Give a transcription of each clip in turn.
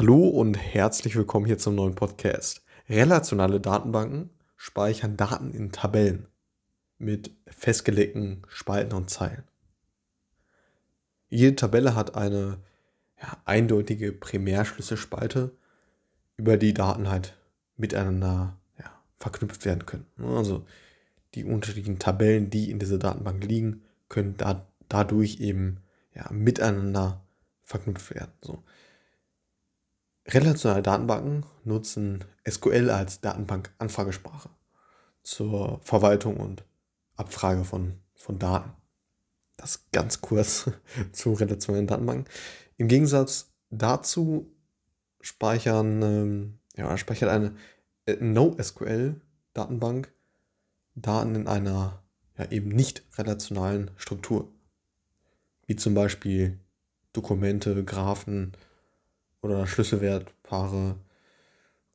Hallo und herzlich willkommen hier zum neuen Podcast. Relationale Datenbanken speichern Daten in Tabellen mit festgelegten Spalten und Zeilen. Jede Tabelle hat eine ja, eindeutige Primärschlüsselspalte, über die Daten halt miteinander ja, verknüpft werden können. Also die unterschiedlichen Tabellen, die in dieser Datenbank liegen, können da, dadurch eben ja, miteinander verknüpft werden. So. Relationale Datenbanken nutzen SQL als Datenbank-Anfragesprache zur Verwaltung und Abfrage von, von Daten. Das ganz kurz zu relationalen Datenbanken. Im Gegensatz dazu speichern, ähm, ja, speichert eine äh, NoSQL-Datenbank Daten in einer ja, eben nicht relationalen Struktur. Wie zum Beispiel Dokumente, Graphen, oder Schlüsselwertpaare.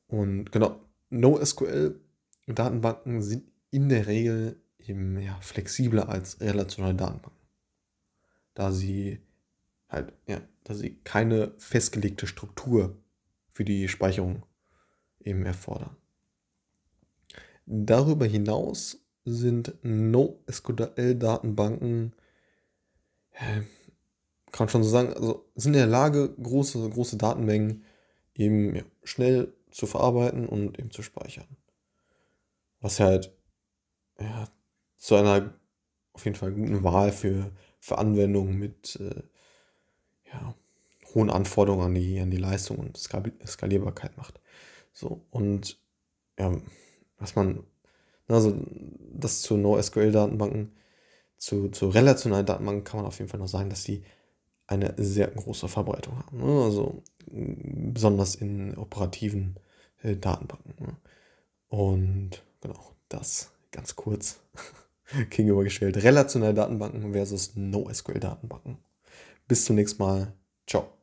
Und genau, NoSQL-Datenbanken sind in der Regel eben ja, flexibler als relationale Datenbanken. Da sie halt, ja, da sie keine festgelegte Struktur für die Speicherung eben erfordern. Darüber hinaus sind NoSQL-Datenbanken kann man schon so sagen, also sind in der Lage, große, große Datenmengen eben ja, schnell zu verarbeiten und eben zu speichern. Was halt ja, zu einer auf jeden Fall guten Wahl für, für Anwendungen mit äh, ja, hohen Anforderungen an die, an die Leistung und Skalierbarkeit macht. So, und ja, was man, also das zu NoSQL-Datenbanken, zu, zu relationalen Datenbanken kann man auf jeden Fall noch sagen, dass die eine sehr große Verbreitung haben. Ne? Also besonders in operativen äh, Datenbanken. Ne? Und genau, das ganz kurz gegenübergestellt. Relationale Datenbanken versus NoSQL-Datenbanken. Bis zum nächsten Mal. Ciao.